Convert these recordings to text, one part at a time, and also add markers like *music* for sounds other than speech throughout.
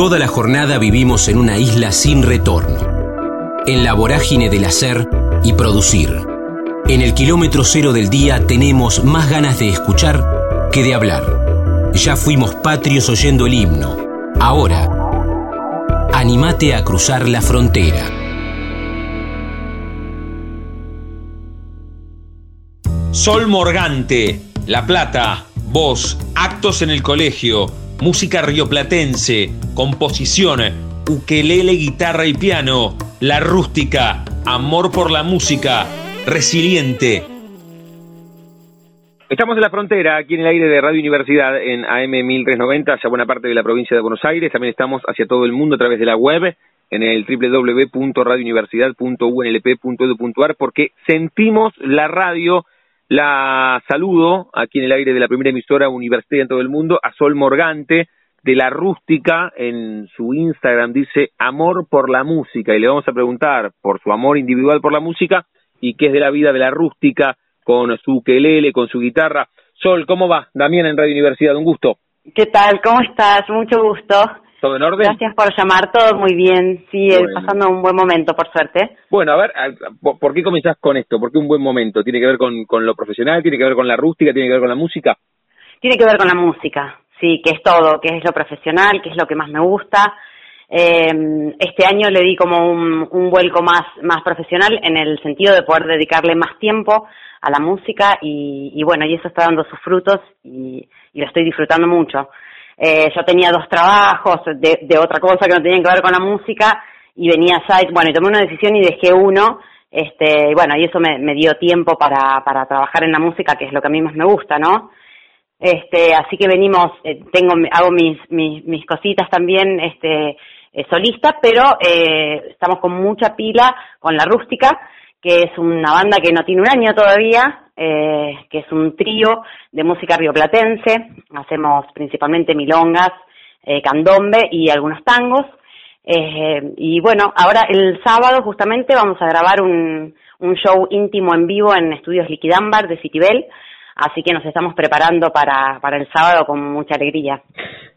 Toda la jornada vivimos en una isla sin retorno, en la vorágine del hacer y producir. En el kilómetro cero del día tenemos más ganas de escuchar que de hablar. Ya fuimos patrios oyendo el himno. Ahora, animate a cruzar la frontera. Sol Morgante, La Plata, voz, actos en el colegio, música rioplatense, composición, ukelele, guitarra y piano, la rústica, amor por la música, resiliente. Estamos en la frontera, aquí en el aire de Radio Universidad, en AM 1390, hacia buena parte de la provincia de Buenos Aires. También estamos hacia todo el mundo a través de la web, en el www.radiouniversidad.unlp.edu.ar, porque sentimos la radio la saludo aquí en el aire de la primera emisora universitaria en todo el mundo a Sol Morgante de la Rústica en su Instagram dice amor por la música y le vamos a preguntar por su amor individual por la música y qué es de la vida de la Rústica con su quelele, con su guitarra. Sol, ¿cómo va? Damián en Radio Universidad, un gusto. ¿Qué tal? ¿Cómo estás? Mucho gusto. ¿Todo en orden? Gracias por llamar, todo muy bien. Sí, pasando un buen momento, por suerte. Bueno, a ver, ¿por qué comenzás con esto? ¿Por qué un buen momento? ¿Tiene que ver con, con lo profesional? ¿Tiene que ver con la rústica? ¿Tiene que ver con la música? Tiene que ver con la música, sí, que es todo, que es lo profesional, que es lo que más me gusta. Eh, este año le di como un, un vuelco más, más profesional en el sentido de poder dedicarle más tiempo a la música y, y bueno, y eso está dando sus frutos y, y lo estoy disfrutando mucho. Eh, yo tenía dos trabajos de, de, otra cosa que no tenían que ver con la música y venía allá, bueno, y tomé una decisión y dejé uno, este, y bueno, y eso me, dio tiempo para, para trabajar en la música, que es lo que a mí más me gusta, ¿no? Este, así que venimos, eh, tengo, hago mis, mis, mis cositas también, este, eh, solista, pero eh, estamos con mucha pila con la rústica, que es una banda que no tiene un año todavía, eh, que es un trío de música rioplatense. Hacemos principalmente milongas, eh, candombe y algunos tangos. Eh, y bueno, ahora el sábado justamente vamos a grabar un, un show íntimo en vivo en Estudios Liquidambar de Citibel. Así que nos estamos preparando para, el sábado con mucha alegría.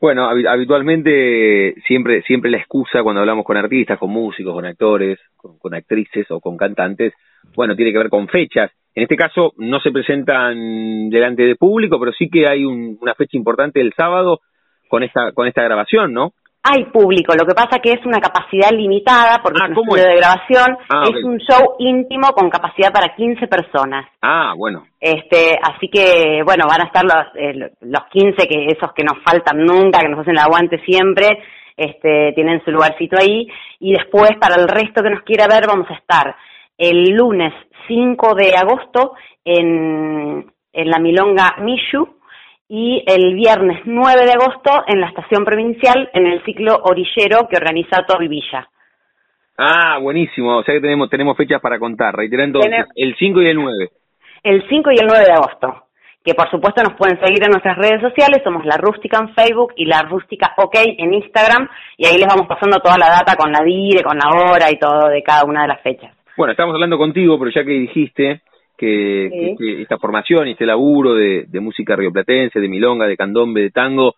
Bueno, habitualmente siempre, siempre la excusa cuando hablamos con artistas, con músicos, con actores, con, con actrices o con cantantes, bueno, tiene que ver con fechas. En este caso no se presentan delante de público, pero sí que hay un, una fecha importante el sábado con esta, con esta grabación, ¿no? Hay público, lo que pasa que es una capacidad limitada porque ah, es un estudio de grabación, ah, es un show íntimo con capacidad para 15 personas. Ah, bueno. Este, así que, bueno, van a estar los, eh, los 15 que esos que nos faltan nunca, que nos hacen el aguante siempre, este, tienen su lugarcito ahí, y después para el resto que nos quiera ver vamos a estar el lunes 5 de agosto en, en la Milonga Mishu, y el viernes 9 de agosto en la estación provincial en el ciclo orillero que organiza Torri Villa. Ah, buenísimo, o sea que tenemos, tenemos fechas para contar, reiterando el 5 y el 9. El 5 y el 9 de agosto, que por supuesto nos pueden seguir en nuestras redes sociales, somos La Rústica en Facebook y La Rústica OK en Instagram, y ahí les vamos pasando toda la data con la dire, con la hora y todo de cada una de las fechas. Bueno, estamos hablando contigo, pero ya que dijiste, que, esta formación y este laburo de, de, música rioplatense, de milonga, de candombe, de tango,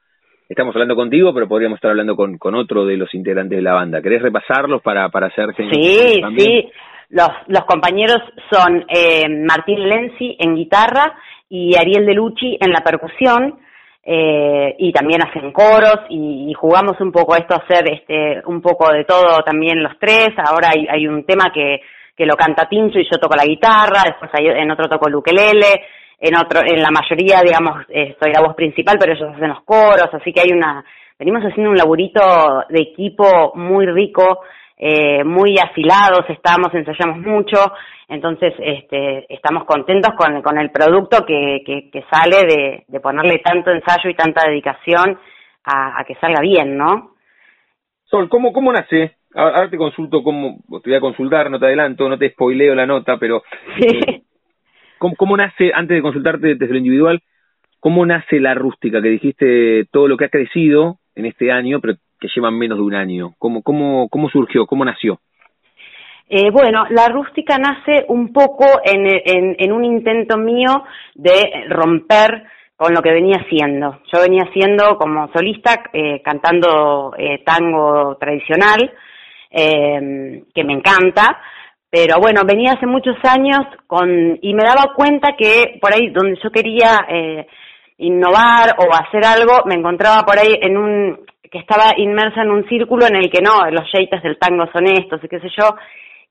estamos hablando contigo, pero podríamos estar hablando con, con otro de los integrantes de la banda. ¿Querés repasarlos para, para hacer Sí, sí. Los, los compañeros son eh, Martín Lenzi en guitarra y Ariel Delucci en la percusión. Eh, y también hacen coros y, y, jugamos un poco esto, hacer este, un poco de todo también los tres. Ahora hay, hay un tema que que lo canta Tincho y yo toco la guitarra, después en otro toco el ukelele, en otro, en la mayoría, digamos, eh, soy la voz principal, pero ellos hacen los coros, así que hay una, venimos haciendo un laburito de equipo muy rico, eh, muy afilados, estamos, ensayamos mucho, entonces este, estamos contentos con, con el producto que, que, que sale de, de, ponerle tanto ensayo y tanta dedicación a, a que salga bien, ¿no? Sol, ¿cómo, cómo nace Ahora te consulto cómo, te voy a consultar, no te adelanto, no te spoileo la nota, pero *laughs* eh, ¿cómo, nace, antes de consultarte desde lo individual, cómo nace la rústica? Que dijiste todo lo que ha crecido en este año, pero que llevan menos de un año. ¿Cómo, cómo, cómo surgió? ¿Cómo nació? Eh, bueno, la rústica nace un poco en, en, en un intento mío de romper con lo que venía haciendo. Yo venía haciendo como solista, eh, cantando eh, tango tradicional, eh, que me encanta, pero bueno, venía hace muchos años con, y me daba cuenta que por ahí donde yo quería eh, innovar o hacer algo, me encontraba por ahí en un, que estaba inmersa en un círculo en el que no, los yates del tango son estos y qué sé yo,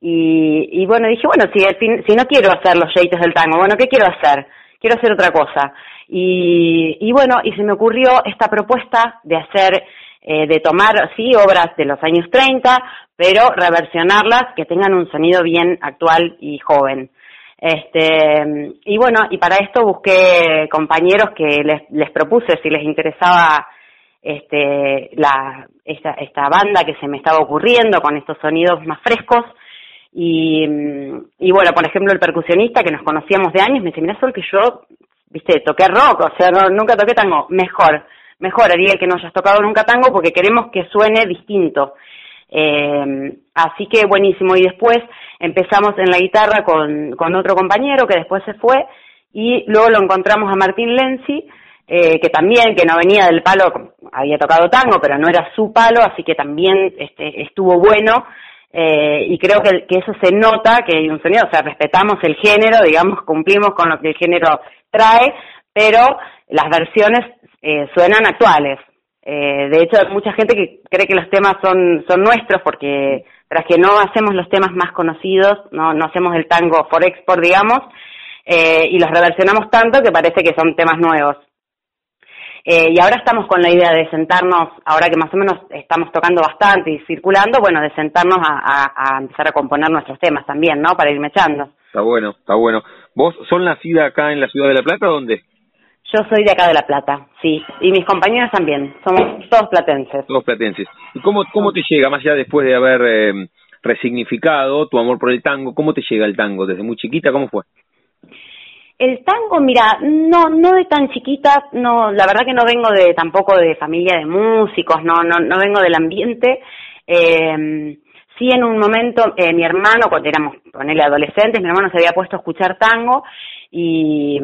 y, y bueno, dije, bueno, si, si no quiero hacer los yates del tango, bueno, ¿qué quiero hacer? Quiero hacer otra cosa. Y, y bueno, y se me ocurrió esta propuesta de hacer, eh, de tomar, sí, obras de los años 30, pero reversionarlas que tengan un sonido bien actual y joven. Este, y bueno, y para esto busqué compañeros que les, les propuse si les interesaba este, la, esta, esta banda que se me estaba ocurriendo con estos sonidos más frescos. Y, y bueno, por ejemplo, el percusionista que nos conocíamos de años me dice, mira, Sol, que yo, viste, toqué rock, o sea, no, nunca toqué tango. Mejor, mejor haría que no hayas tocado nunca tango porque queremos que suene distinto. Eh, así que buenísimo. Y después empezamos en la guitarra con, con otro compañero que después se fue y luego lo encontramos a Martín Lenzi, eh, que también, que no venía del palo, había tocado tango, pero no era su palo, así que también este, estuvo bueno. Eh, y creo que, que, eso se nota, que hay un sonido, o sea, respetamos el género, digamos, cumplimos con lo que el género trae, pero las versiones eh, suenan actuales. Eh, de hecho, hay mucha gente que cree que los temas son, son nuestros porque tras que no hacemos los temas más conocidos, no, no hacemos el tango for export, digamos, eh, y los reversionamos tanto que parece que son temas nuevos. Eh, y ahora estamos con la idea de sentarnos, ahora que más o menos estamos tocando bastante y circulando, bueno, de sentarnos a, empezar a componer nuestros temas también, ¿no? Para irme echando. Está bueno, está bueno. ¿Vos son nacida acá en la ciudad de La Plata o dónde? Yo soy de acá de La Plata, sí, y mis compañeros también, somos todos platenses. Todos platenses. ¿Y cómo, cómo te llega, más allá después de haber eh, resignificado tu amor por el tango, cómo te llega el tango? ¿Desde muy chiquita cómo fue? El tango, mira, no, no de tan chiquita, no, la verdad que no vengo de tampoco de familia de músicos, no, no, no vengo del ambiente. Eh, sí, en un momento, eh, mi hermano, cuando éramos, ponele adolescentes, mi hermano se había puesto a escuchar tango y,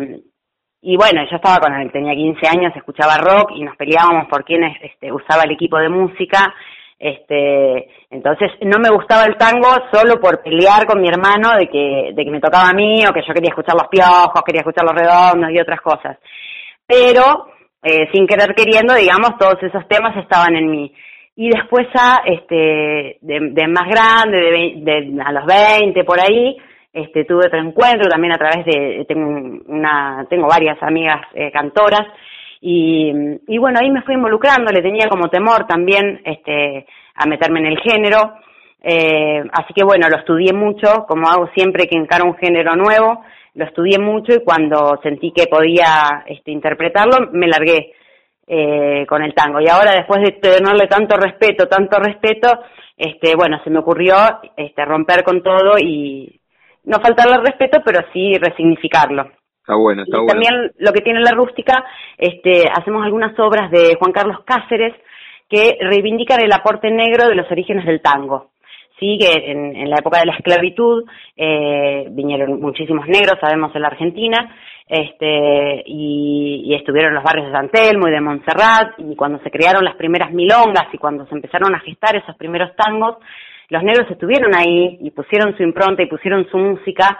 y bueno, yo estaba con él, tenía 15 años, escuchaba rock y nos peleábamos por quién este, usaba el equipo de música este, entonces no me gustaba el tango solo por pelear con mi hermano de que, de que me tocaba a mí o que yo quería escuchar los piojos, quería escuchar los redondos y otras cosas. Pero, eh, sin querer queriendo, digamos, todos esos temas estaban en mí. Y después a, este, de, de más grande, de, de, a los 20 por ahí, este, tuve otro encuentro también a través de, tengo una, tengo varias amigas eh, cantoras, y, y bueno, ahí me fui involucrando, le tenía como temor también este, a meterme en el género. Eh, así que bueno, lo estudié mucho, como hago siempre que encaro un género nuevo, lo estudié mucho y cuando sentí que podía este, interpretarlo, me largué eh, con el tango. Y ahora después de tenerle tanto respeto, tanto respeto, este, bueno, se me ocurrió este, romper con todo y no faltarle respeto, pero sí resignificarlo. Está bueno, está y También lo que tiene la rústica, este, hacemos algunas obras de Juan Carlos Cáceres que reivindican el aporte negro de los orígenes del tango. Sí, que en, en la época de la esclavitud eh, vinieron muchísimos negros, sabemos, en la Argentina, este, y, y, estuvieron los barrios de San Telmo y de Montserrat, y cuando se crearon las primeras milongas y cuando se empezaron a gestar esos primeros tangos, los negros estuvieron ahí y pusieron su impronta y pusieron su música,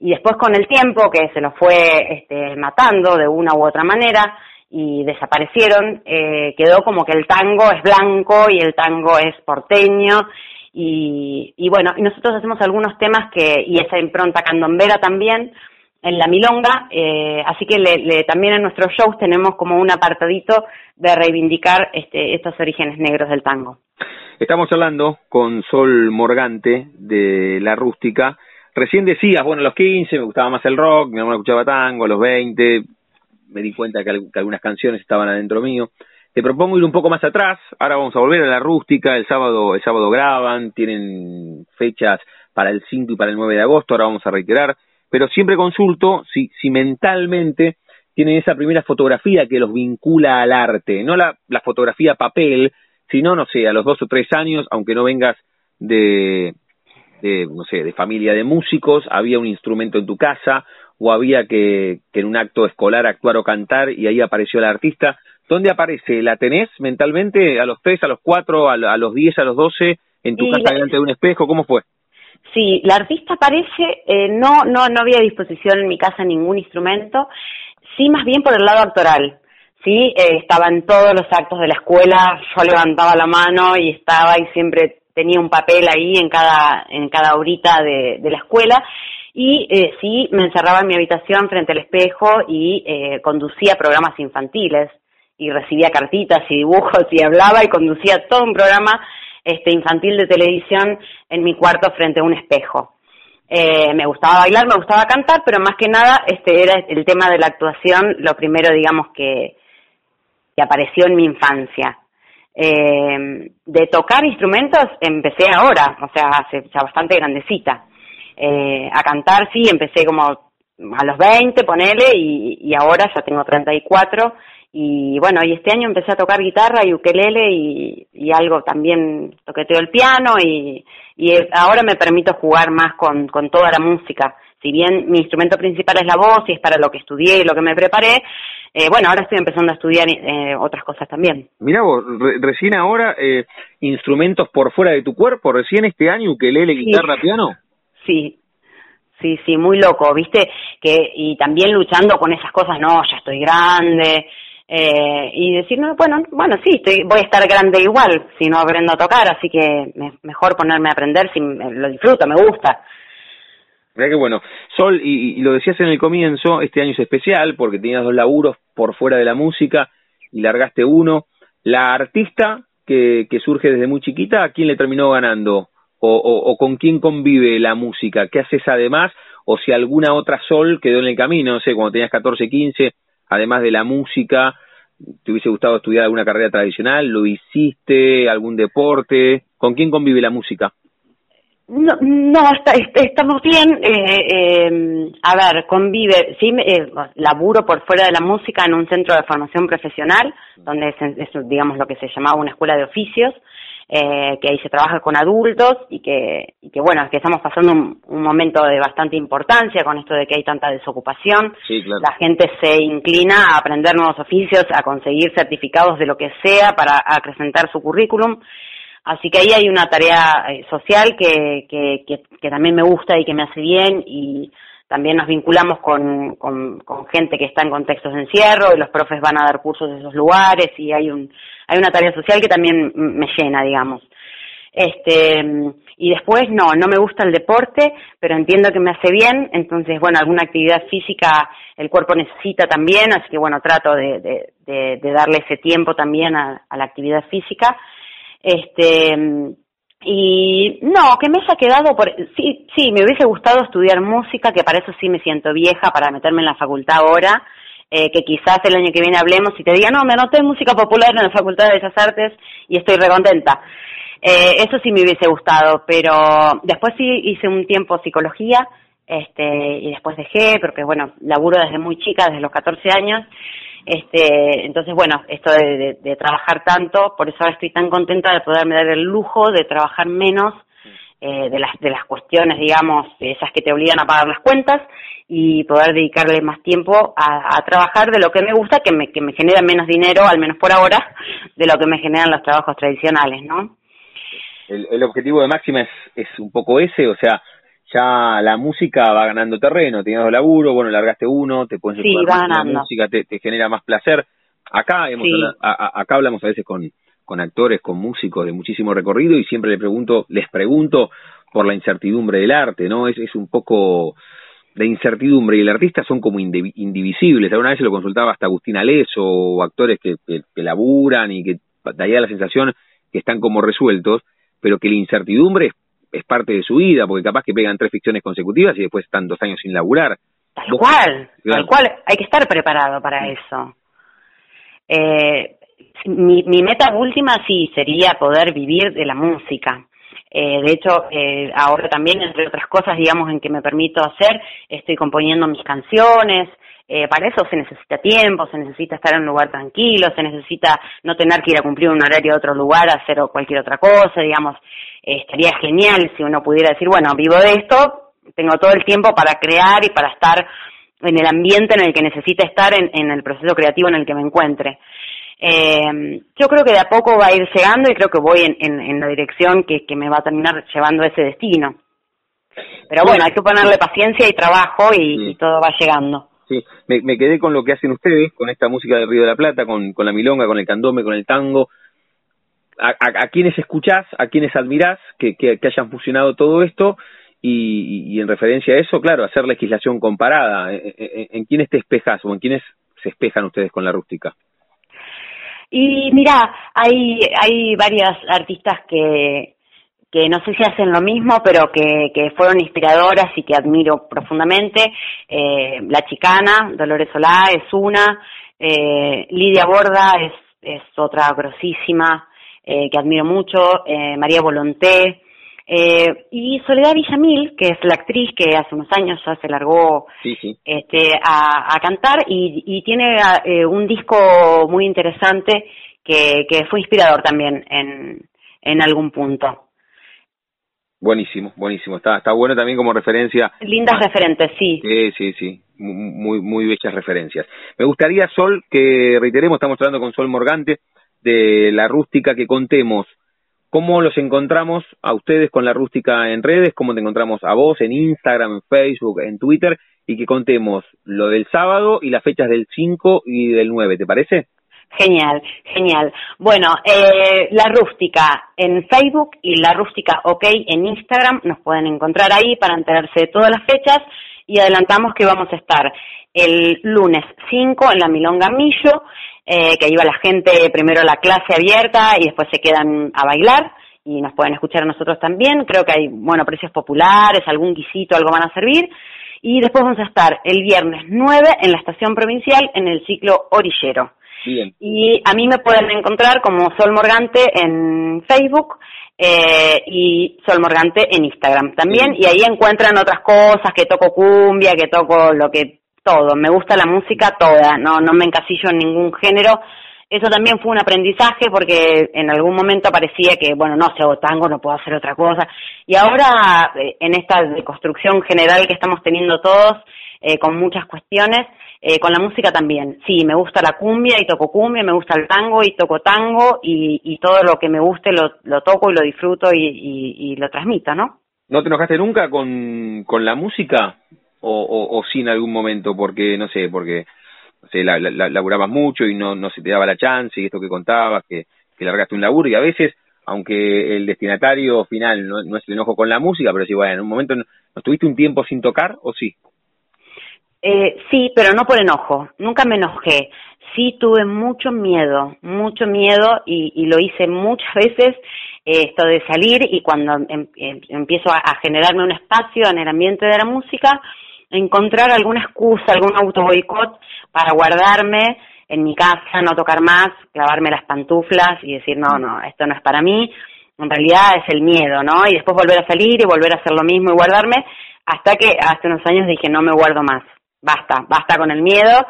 y después con el tiempo que se los fue este, matando de una u otra manera y desaparecieron, eh, quedó como que el tango es blanco y el tango es porteño y, y bueno, y nosotros hacemos algunos temas que, y esa impronta candombera también, en la milonga, eh, así que le, le, también en nuestros shows tenemos como un apartadito de reivindicar este, estos orígenes negros del tango. Estamos hablando con Sol Morgante de La Rústica, Recién decías, bueno, a los 15 me gustaba más el rock, mi hermano escuchaba tango, a los 20 me di cuenta que, algunas canciones estaban adentro mío. Te propongo ir un poco más atrás, ahora vamos a volver a la rústica, el sábado, el sábado graban, tienen fechas para el 5 y para el 9 de agosto, ahora vamos a reiterar, pero siempre consulto si, si mentalmente tienen esa primera fotografía que los vincula al arte, no la, la fotografía papel, sino, no sé, a los dos o tres años, aunque no vengas de, de, no sé, de familia de músicos, había un instrumento en tu casa, o había que, que en un acto escolar actuar o cantar y ahí apareció el artista. ¿Dónde aparece? ¿La tenés mentalmente a los tres, a los cuatro, a, los diez, a los doce, en tu casa delante de un espejo? ¿Cómo fue? Sí, la artista aparece, eh, no, no, no había disposición en mi casa ningún instrumento, sí más bien por el lado actoral. Sí, eh, estaba en todos los actos de la escuela, yo levantaba la mano y estaba y siempre tenía un papel ahí en cada, en cada horita de, de la escuela y eh, sí me encerraba en mi habitación frente al espejo y eh, conducía programas infantiles y recibía cartitas y dibujos y hablaba y conducía todo un programa este infantil de televisión en mi cuarto frente a un espejo. Eh, me gustaba bailar, me gustaba cantar, pero más que nada este era el tema de la actuación, lo primero, digamos, que, que apareció en mi infancia. Eh, de tocar instrumentos empecé ahora, o sea, hace ya bastante grandecita. Eh, a cantar sí, empecé como a los 20, ponele, y, y ahora ya tengo 34 y bueno, y este año empecé a tocar guitarra y ukelele y, y algo también toqueteo el piano y, y ahora me permito jugar más con, con toda la música. Si bien mi instrumento principal es la voz y es para lo que estudié y lo que me preparé, eh, bueno, ahora estoy empezando a estudiar eh, otras cosas también. Mira vos, recién ahora eh, instrumentos por fuera de tu cuerpo, recién este año ukelele, guitarra, piano. Sí, sí, sí, muy loco, viste, que y también luchando con esas cosas, no, ya estoy grande, eh, y decir, no, bueno, bueno, sí, estoy, voy a estar grande igual si no aprendo a tocar, así que mejor ponerme a aprender si lo disfruto, me gusta. Mira que bueno. Sol, y, lo decías en el comienzo, este año es especial porque tenías dos laburos por fuera de la música y largaste uno. La artista que, surge desde muy chiquita, ¿a quién le terminó ganando? O, o, o, con quién convive la música? ¿Qué haces además? O si alguna otra Sol quedó en el camino, no sé, cuando tenías 14, 15, además de la música, ¿te hubiese gustado estudiar alguna carrera tradicional? ¿Lo hiciste? ¿Algún deporte? ¿Con quién convive la música? No, no estamos bien. Eh, eh, a ver, convive, sí, eh, laburo por fuera de la música en un centro de formación profesional, donde es, digamos, lo que se llamaba una escuela de oficios eh, que ahí se trabaja con adultos y que, y que bueno, que estamos pasando un, un, momento de bastante importancia con esto de que hay tanta desocupación. La gente se inclina a aprender nuevos oficios, a conseguir certificados de lo que sea para acrecentar su currículum. Así que ahí hay una tarea eh, social que, que, que, que también me gusta y que me hace bien y también nos vinculamos con, con, con, gente que está en contextos de encierro y los profes van a dar cursos en esos lugares y hay un hay una tarea social que también me llena digamos. Este y después no no me gusta el deporte pero entiendo que me hace bien entonces bueno alguna actividad física el cuerpo necesita también así que bueno trato de, de, de, darle ese tiempo también a, a la actividad física. Este y no, que me haya quedado por... Sí, sí, me hubiese gustado estudiar música, que para eso sí me siento vieja, para meterme en la facultad ahora, eh, que quizás el año que viene hablemos y te diga, no, me anoté en música popular en la Facultad de Bellas Artes y estoy recontenta. Eh, eso sí me hubiese gustado, pero después sí hice un tiempo psicología, este, y después dejé, porque bueno, laburo desde muy chica, desde los 14 años, este, entonces, bueno, esto de, trabajar tanto, por eso ahora estoy tan contenta de poderme dar el lujo de trabajar menos eh, de, las, de las cuestiones, digamos, esas que te obligan a pagar las cuentas y poder dedicarle más tiempo a, trabajar de lo que me gusta, que me, que me genera menos dinero, al menos por ahora, de lo que me generan los trabajos tradicionales, ¿no? El, el objetivo de Máxima es, es un poco ese, o sea, ya la música va ganando terreno, tenías dos laburos, bueno, largaste uno, te puedes sí, la música, te, te, genera más placer. Acá hemos acá hablamos a veces con, con actores, con músicos de muchísimo recorrido y siempre le pregunto, les pregunto por la incertidumbre del arte, ¿no? Es, es un poco de incertidumbre y el artista son como indivisibles. Alguna vez se lo consultaba hasta Agustín Aleso o actores que, que, que laburan y que daría la sensación que están como resueltos, pero que la incertidumbre es es parte de su vida, porque capaz que pegan tres ficciones consecutivas y después están dos años sin laburar. Tal cual, tal cual, hay que estar preparado para eso. Eh, mi, mi meta última sí sería poder vivir de la música. Eh, de hecho, eh, ahora también, entre otras cosas, digamos, en que me permito hacer, estoy componiendo mis canciones, eh, para eso se necesita tiempo, se necesita estar en un lugar tranquilo, se necesita no tener que ir a cumplir un horario de otro lugar a hacer cualquier otra cosa, digamos, eh, estaría genial si uno pudiera decir, bueno, vivo de esto, tengo todo el tiempo para crear y para estar en el ambiente en el que necesite estar en, el proceso creativo en el que me encuentre. Eh, yo creo que de a poco va a ir llegando y creo que voy en, la dirección que, me va a terminar llevando a ese destino. Pero bueno, hay que ponerle paciencia y trabajo y, todo va llegando. Sí, me, quedé con lo que hacen ustedes, con esta música del Río de la Plata, con, con la milonga, con el candome, con el tango. A, a, a quienes escuchás, a quienes admirás que, que, hayan fusionado todo esto y, y, en referencia a eso, claro, hacer legislación comparada. ¿En, en, en quiénes te espejas o en quiénes se espejan ustedes con la rústica? Y mira, hay, hay varias artistas que, que no sé si hacen lo mismo, pero que, que fueron inspiradoras y que admiro profundamente. Eh, la Chicana, Dolores Solá, es una. Eh, Lidia Borda es, es otra grosísima eh, que admiro mucho. Eh, María Volonté. Eh, y Soledad Villamil, que es la actriz que hace unos años ya se largó Este, a, a, cantar y, y tiene eh, un disco muy interesante que, que fue inspirador también en, en algún punto. Buenísimo, buenísimo. Está, está bueno también como referencia. Lindas referentes, sí. Sí, sí, sí. Muy, muy bellas referencias. Me gustaría, Sol, que reiteremos, estamos hablando con Sol Morgante, de la rústica, que contemos ¿Cómo los encontramos a ustedes con la rústica en redes? ¿Cómo te encontramos a vos en Instagram, en Facebook, en Twitter? Y que contemos lo del sábado y las fechas del 5 y del 9, ¿te parece? Genial, genial. Bueno, eh, la rústica en Facebook y la rústica OK en Instagram nos pueden encontrar ahí para enterarse de todas las fechas y adelantamos que vamos a estar el lunes 5 en la Milonga Millo, eh, que iba la gente primero a la clase abierta y después se quedan a bailar y nos pueden escuchar a nosotros también. Creo que hay, bueno, precios populares, algún guisito, algo van a servir. Y después vamos a estar el viernes 9 en la estación provincial en el ciclo Orillero. Y a mí me pueden encontrar como Sol Morgante en Facebook eh, y Sol Morgante en Instagram también. Y ahí encuentran otras cosas, que toco cumbia, que toco lo que todo. Me gusta la música toda, no, no me encasillo en ningún género. Eso también fue un aprendizaje porque en algún momento parecía que, bueno, no, si hago tango no puedo hacer otra cosa. Y ahora, eh, en esta deconstrucción general que estamos teniendo todos, eh, con muchas cuestiones, eh, con la música también. Sí, me gusta la cumbia y toco cumbia, me gusta el tango y toco tango y, todo lo que me guste lo, lo toco y lo disfruto y, y, y, lo transmito, ¿no? ¿No te enojaste nunca con, con la música o, o, o algún momento? Porque, no sé, porque no sé, la, la, laburabas mucho y no, no se te daba la chance y esto que contabas, que, que largaste un laburo y a veces aunque el destinatario final no, no es el enojo con la música, pero sí, bueno, en un momento no, ¿no estuviste un tiempo sin tocar o sí? Eh, sí, pero no por enojo. Nunca me enojé. Sí tuve mucho miedo, mucho miedo y, lo hice muchas *laughs* veces esto de salir y cuando em, em, empiezo a, generarme un espacio en el ambiente de la música, encontrar alguna excusa, algún auto boicot para guardarme en mi casa, no tocar más, clavarme las pantuflas y decir, no, no, esto no es para mí. En realidad es el miedo, ¿no? Y después volver a salir y volver a hacer lo mismo y guardarme, hasta que hace unos años dije, no me guardo más basta, basta con el miedo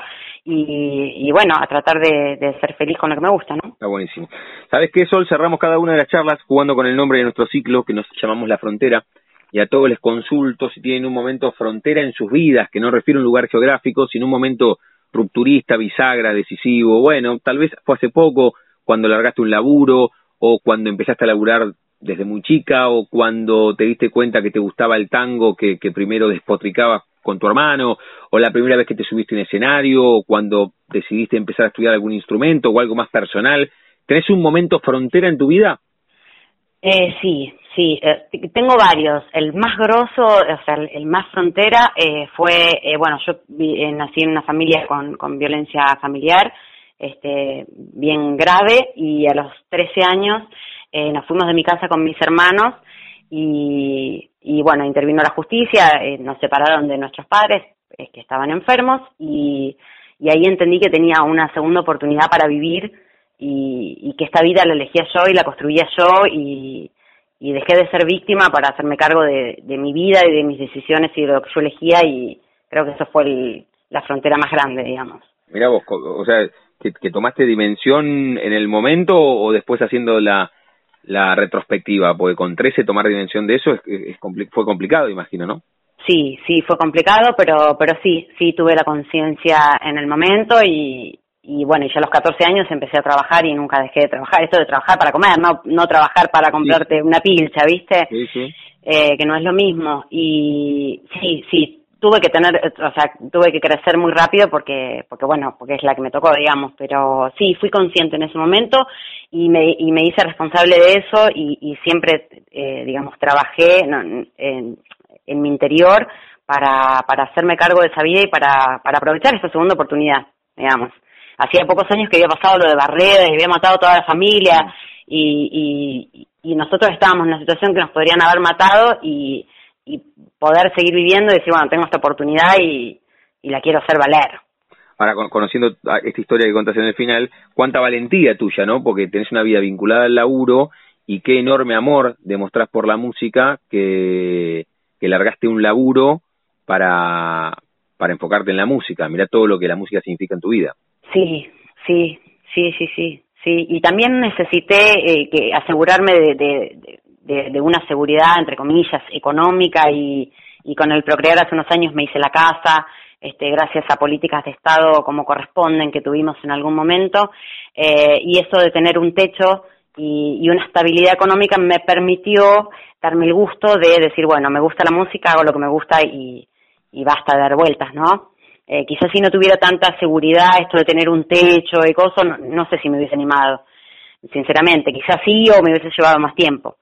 y, bueno, a tratar de, ser feliz con lo que me gusta, ¿no? Está buenísimo. ¿Sabes qué, Sol? Cerramos cada una de las charlas jugando con el nombre de nuestro ciclo que nos llamamos La Frontera y a todos les consulto si tienen un momento frontera en sus vidas, que no refiere a un lugar geográfico, sino un momento rupturista, bisagra, decisivo. Bueno, tal vez fue hace poco, cuando largaste un laburo, o cuando empezaste a laburar desde muy chica, o cuando te diste cuenta que te gustaba el tango que, que primero despotricabas con tu hermano, o la primera vez que te subiste en escenario, o cuando decidiste empezar a estudiar algún instrumento o algo más personal. ¿Tenés un momento frontera en tu vida? Eh, sí, sí, eh, tengo varios. El más grosso, o sea, el, más frontera eh, fue, eh, bueno, yo eh, nací en una familia con, con violencia familiar, este, bien grave, y a los 13 años eh, nos fuimos de mi casa con mis hermanos y, y bueno, intervino la justicia, nos separaron de nuestros padres que estaban enfermos y, y ahí entendí que tenía una segunda oportunidad para vivir y, y que esta vida la elegía yo y la construía yo y, y dejé de ser víctima para hacerme cargo de, de, mi vida y de mis decisiones y de lo que yo elegía y creo que eso fue el, la frontera más grande, digamos. Mira vos, o sea, que, que tomaste dimensión en el momento o después haciendo la la retrospectiva, porque con 13 tomar dimensión de eso es, fue complicado, imagino, ¿no? sí, sí, fue complicado, pero, pero sí, sí tuve la conciencia en el momento y, y bueno, y ya a los 14 años empecé a trabajar y nunca dejé de trabajar. Esto de trabajar para comer, no, no trabajar para comprarte una pilcha, ¿viste? Sí, sí. Eh, que no es lo mismo. Y sí, sí, tuve que tener, o sea, tuve que crecer muy rápido porque, porque bueno, porque es la que me tocó, digamos. Pero sí, fui consciente en ese momento y me, y me hice responsable de eso y, y siempre, eh, digamos, trabajé en, en, mi interior para, para hacerme cargo de esa vida y para, para aprovechar esta segunda oportunidad, digamos hacía pocos años que había pasado lo de Barredas y había matado toda la familia y, y, y, nosotros estábamos en una situación que nos podrían haber matado y, y poder seguir viviendo y decir, bueno, tengo esta oportunidad y, y la quiero hacer valer. Ahora, conociendo esta historia que contaste en el final, cuánta valentía tuya, ¿no? Porque tenés una vida vinculada al laburo y qué enorme amor demostrás por la música que, que largaste un laburo para, para enfocarte en la música. Mirá todo lo que la música significa en tu vida. Sí, sí, sí, sí, sí, sí. Y también necesité eh, que asegurarme de, una seguridad, entre comillas, económica y, con el Procrear hace unos años me hice la casa, este, gracias a políticas de Estado como corresponden que tuvimos en algún momento, eh, y eso de tener un techo y, una estabilidad económica me permitió darme el gusto de decir, bueno, me gusta la música, hago lo que me gusta y basta de dar vueltas, ¿no? Eh, quizás si no tuviera tanta seguridad, esto de tener un techo y cosas, no, sé si me hubiese animado, sinceramente. Quizás sí o me hubiese llevado más tiempo.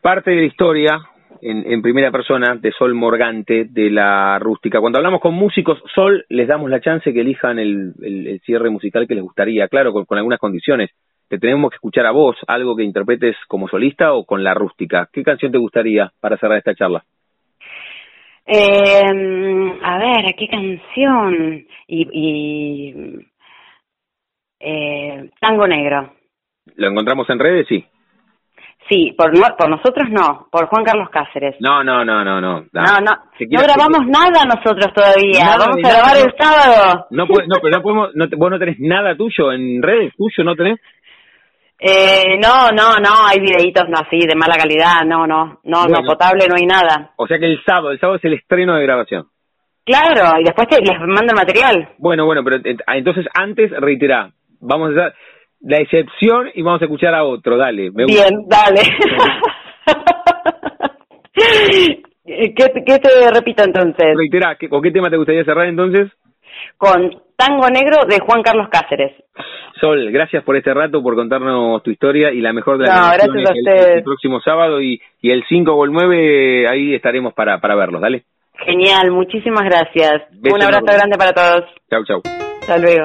Parte de la historia, en, en, primera persona, de Sol Morgante, de la rústica. Cuando hablamos con músicos, Sol, les damos la chance que elijan el, cierre musical que les gustaría, claro, con, con algunas condiciones. Te tenemos que escuchar a vos, algo que interpretes como solista o con la rústica. ¿Qué canción te gustaría para cerrar esta charla? Eh, a ver, ¿qué canción? Y, y eh, Tango Negro. ¿Lo encontramos en redes? Sí. Sí, por, por nosotros no, por Juan Carlos Cáceres. No, no, no, no, no. No, no, no grabamos nada nosotros todavía. Vamos a grabar el sábado. No, no, pero no podemos, no, vos no tenés nada tuyo en redes, tuyo, ¿no tenés? Eh, no, no, no, hay videitos no así de mala calidad, no, no, no, no potable no hay nada. O sea que el sábado, el sábado es el estreno de grabación. Claro, y después te, les mando el material. Bueno, bueno, pero ah, entonces antes reitera, vamos a hacer la excepción y vamos a escuchar a otro, dale. Me Bien, dale. *laughs* ¿Qué, ¿Qué te repito entonces? Reitera, ¿con qué tema te gustaría cerrar entonces? Con Tango Negro de Juan Carlos Cáceres. Sol, gracias por este rato, por contarnos tu historia y la mejor de las no, el, próximo sábado y, y el 5 o el 9 ahí estaremos para, para verlos, dale. Genial, muchísimas gracias. Un abrazo grande para todos. Chau, chau. Hasta luego.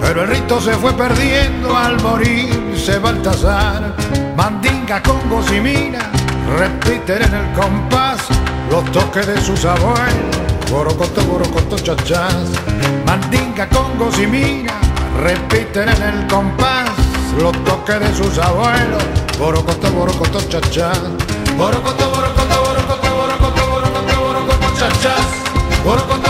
pero el rito se fue perdiendo al morirse Baltasar. Mandinga, con y mina repiten en el compás los toques de sus abuelos. Borocoto, borocoto, chachás. Mandinga, con y mina repiten en el compás los toques de sus abuelos. Borocoto, borocoto, chachás. Borocoto, borocoto, borocoto, borocoto, borocoto, borocoto. Borocoto, borocoto,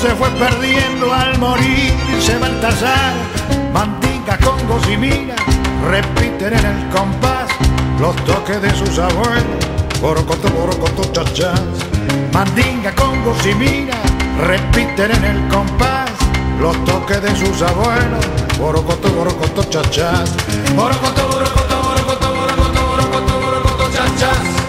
Se fue perdiendo al morir se Baltasar. Mandinga, congos y mira, repiten en el compás los toques de sus abuelos. Borocoto, borocoto, chachas. Mandinga, congos y repiten en el compás los toques de sus abuelos. Borocoto, borocoto, chachas. Borocoto, borocoto, borocoto, borocoto, borocoto, chachas.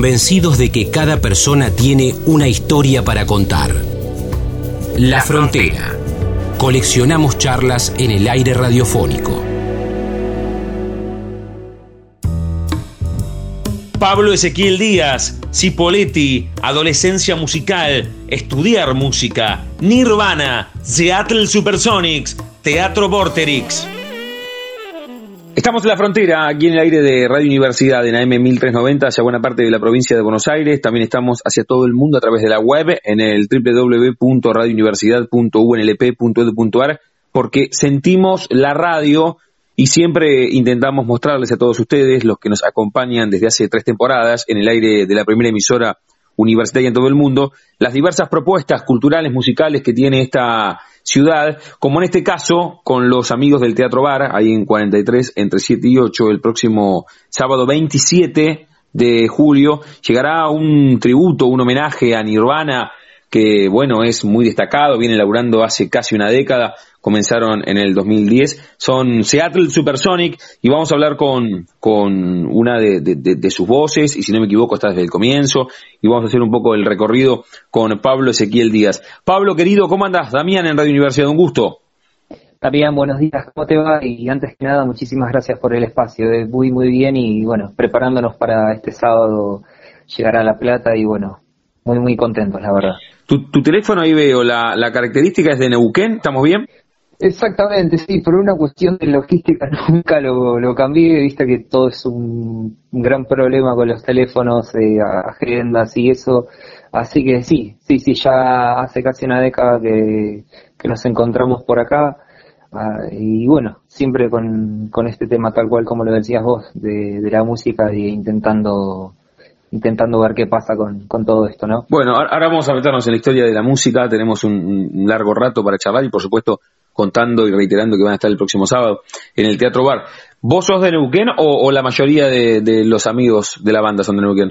Convencidos de que cada persona tiene una historia para contar. La Frontera. Coleccionamos charlas en el aire radiofónico. Pablo Ezequiel Díaz, Cipoletti, Adolescencia Musical, Estudiar Música, Nirvana, Seattle Supersonics, Teatro Vorterix. Estamos en la frontera, aquí en el aire de Radio Universidad, en AM 1390, hacia buena parte de la provincia de Buenos Aires. También estamos hacia todo el mundo a través de la web, en el www.radiouniversidad.unlp.edu.ar, porque sentimos la radio y siempre intentamos mostrarles a todos ustedes, los que nos acompañan desde hace tres temporadas en el aire de la primera emisora universitaria en todo el mundo, las diversas propuestas culturales, musicales que tiene esta ciudad, como en este caso con los amigos del Teatro Bar, ahí en 43, entre 7 y 8, el próximo sábado 27 de julio, llegará un tributo, un homenaje a Nirvana, que bueno, es muy destacado, viene laburando hace casi una década, comenzaron en el 2010, son Seattle Supersonic y vamos a hablar con, con una de, de, sus voces, y si no me equivoco está desde el comienzo, y vamos a hacer un poco el recorrido con Pablo Ezequiel Díaz. Pablo, querido, ¿cómo andas? Damián en Radio Universidad, un gusto. Damián, buenos días, ¿cómo te va? Y antes que nada, muchísimas gracias por el espacio, muy, muy bien y bueno, preparándonos para este sábado llegar a La Plata y bueno, muy, muy contentos, la verdad. Tu, teléfono ahí veo, la, la característica es de Neuquén, ¿estamos bien? Exactamente, sí, por una cuestión de logística *laughs* nunca lo, lo cambié, viste que todo es un, gran problema con los teléfonos, eh, agendas y eso, así que sí, sí, sí, ya hace casi una década que, nos encontramos por acá, ah, y bueno, siempre con, con este tema tal cual como lo decías vos, de la música y intentando intentando ver qué pasa con, con, todo esto, ¿no? Bueno, ahora vamos a meternos en la historia de la música, tenemos un largo rato para charlar y por supuesto contando y reiterando que van a estar el próximo sábado en el Teatro Bar. ¿Vos sos de Neuquén o, la mayoría de, los amigos de la banda son de Neuquén?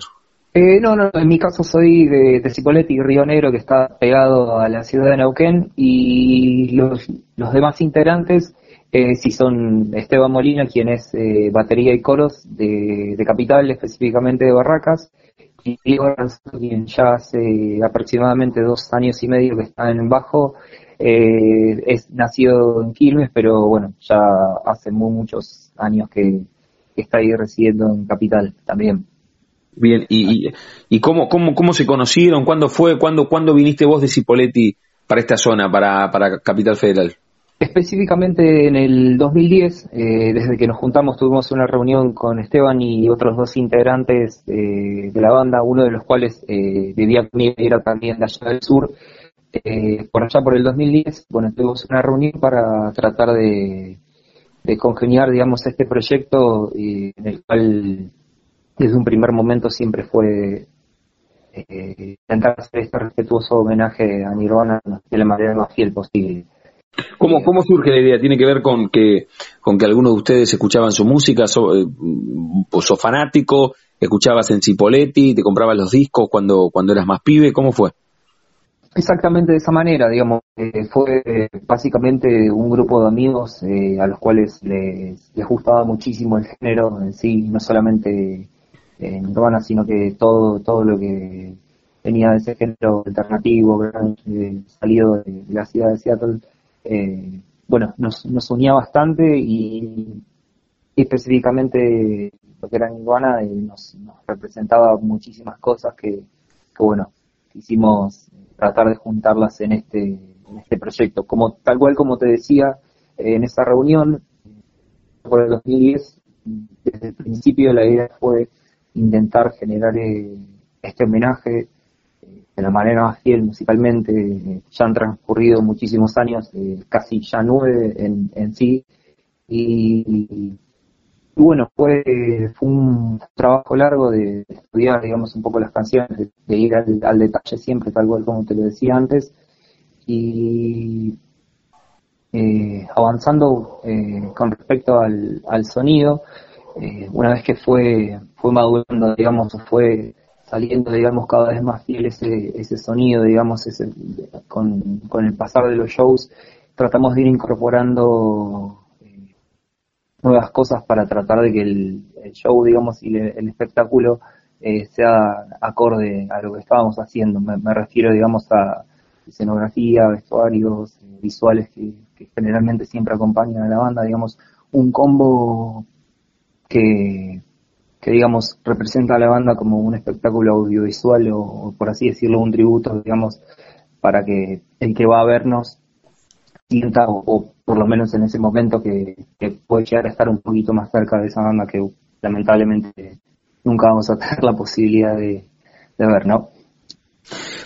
Eh, no, no, en mi caso soy de, de Cipoletti, Río Negro, que está pegado a la ciudad de Neuquén, y los, los demás integrantes, eh, si son Esteban Molina, quien es eh, batería y coros de, de Capital, específicamente de Barracas, y Diego quien ya hace aproximadamente dos años y medio que está en bajo, eh, es nacido en Quilmes, pero bueno, ya hace muy, muchos años que, está ahí residiendo en Capital también. Bien, ¿y, y, cómo, cómo, cómo se conocieron? ¿Cuándo fue? ¿Cuándo, cuándo viniste vos de Cipoletti para esta zona, para, para Capital Federal? Específicamente en el 2010, eh, desde que nos juntamos, tuvimos una reunión con Esteban y otros dos integrantes eh, de la banda, uno de los cuales eh, vivía conmigo también de allá del sur, eh, por allá por el 2010, bueno, tuvimos una reunión para tratar de, congeniar, digamos, este proyecto en el cual desde un primer momento siempre fue eh, intentar hacer este respetuoso homenaje a Nirvana de la manera más fiel posible. ¿Cómo, ¿Cómo surge la idea? ¿Tiene que ver con que, con que algunos de ustedes escuchaban su música? ¿Sos, eh, sos fanático? ¿Escuchabas en Cipoletti? ¿Te comprabas los discos cuando, cuando eras más pibe? ¿Cómo fue? Exactamente de esa manera, digamos. Eh, fue básicamente un grupo de amigos a los cuales les, les, gustaba muchísimo el género en sí, no solamente en Nirvana, sino que todo, todo lo que tenía de ese género alternativo, eh, salido de, la ciudad de Seattle, eh, bueno, nos, nos unía bastante y, específicamente lo que era Nirvana eh, nos, representaba muchísimas cosas que, bueno, quisimos tratar de juntarlas en este, en este proyecto. Como, tal cual como te decía en esa reunión, por el 2010, desde el principio la idea fue intentar generar eh, este homenaje eh, de la manera más fiel musicalmente. ya han transcurrido muchísimos años, eh, casi ya nueve en, en sí, y, bueno, fue, fue un trabajo largo de, estudiar, digamos, un poco las canciones, de, ir al, detalle siempre, tal cual como te lo decía antes, y avanzando con respecto al, al sonido, una vez que fue fue madurando, digamos, fue saliendo, digamos, cada vez más fiel ese, ese sonido, digamos, ese, con, con el pasar de los shows, tratamos de ir incorporando eh, nuevas cosas para tratar de que el, show, digamos, y el, espectáculo eh, sea acorde a lo que estábamos haciendo. Me, refiero, digamos, a escenografía, vestuarios, eh, visuales que, que generalmente siempre acompañan a la banda, digamos, un combo que que digamos representa a la banda como un espectáculo audiovisual o, por así decirlo un tributo digamos para que el que va a vernos sienta o, por lo menos en ese momento que, puede llegar a estar un poquito más cerca de esa banda que lamentablemente nunca vamos a *laughs* tener la posibilidad de, ver, ¿no?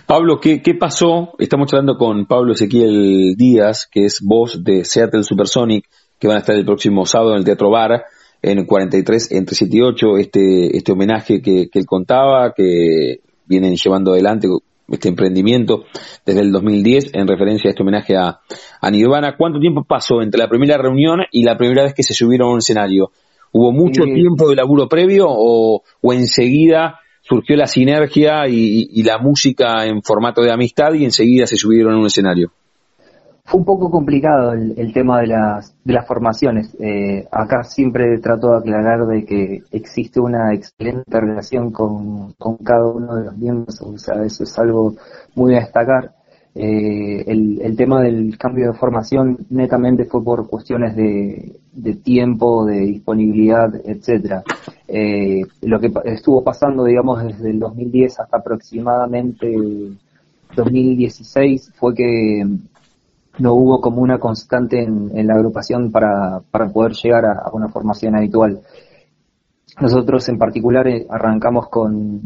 Pablo, ¿qué, ¿qué, pasó? Estamos hablando con Pablo Ezequiel Díaz, que es voz de Seattle Supersonic, que van a estar el próximo sábado en el Teatro Bar en 43 entre 7 y 8 este, este homenaje que, él contaba, que vienen llevando adelante este emprendimiento desde el 2010 en referencia a este homenaje a, a Nirvana. ¿Cuánto tiempo pasó entre la primera reunión y la primera vez que se subieron a un escenario? ¿Hubo mucho tiempo de laburo previo o, o enseguida surgió la sinergia y, y, la música en formato de amistad y enseguida se subieron a un escenario? Fue un poco complicado el, tema de las, de las formaciones. Eh, acá siempre trato de aclarar de que existe una excelente relación con, cada uno de los miembros, o sea, eso es algo muy a destacar. Eh, el, tema del cambio de formación netamente fue por cuestiones de, tiempo, de disponibilidad, etcétera. Eh, lo que estuvo pasando, digamos, desde el 2010 hasta aproximadamente 2016 fue que no hubo como una constante en, la agrupación para, para poder llegar a, una formación habitual. Nosotros en particular eh, arrancamos con,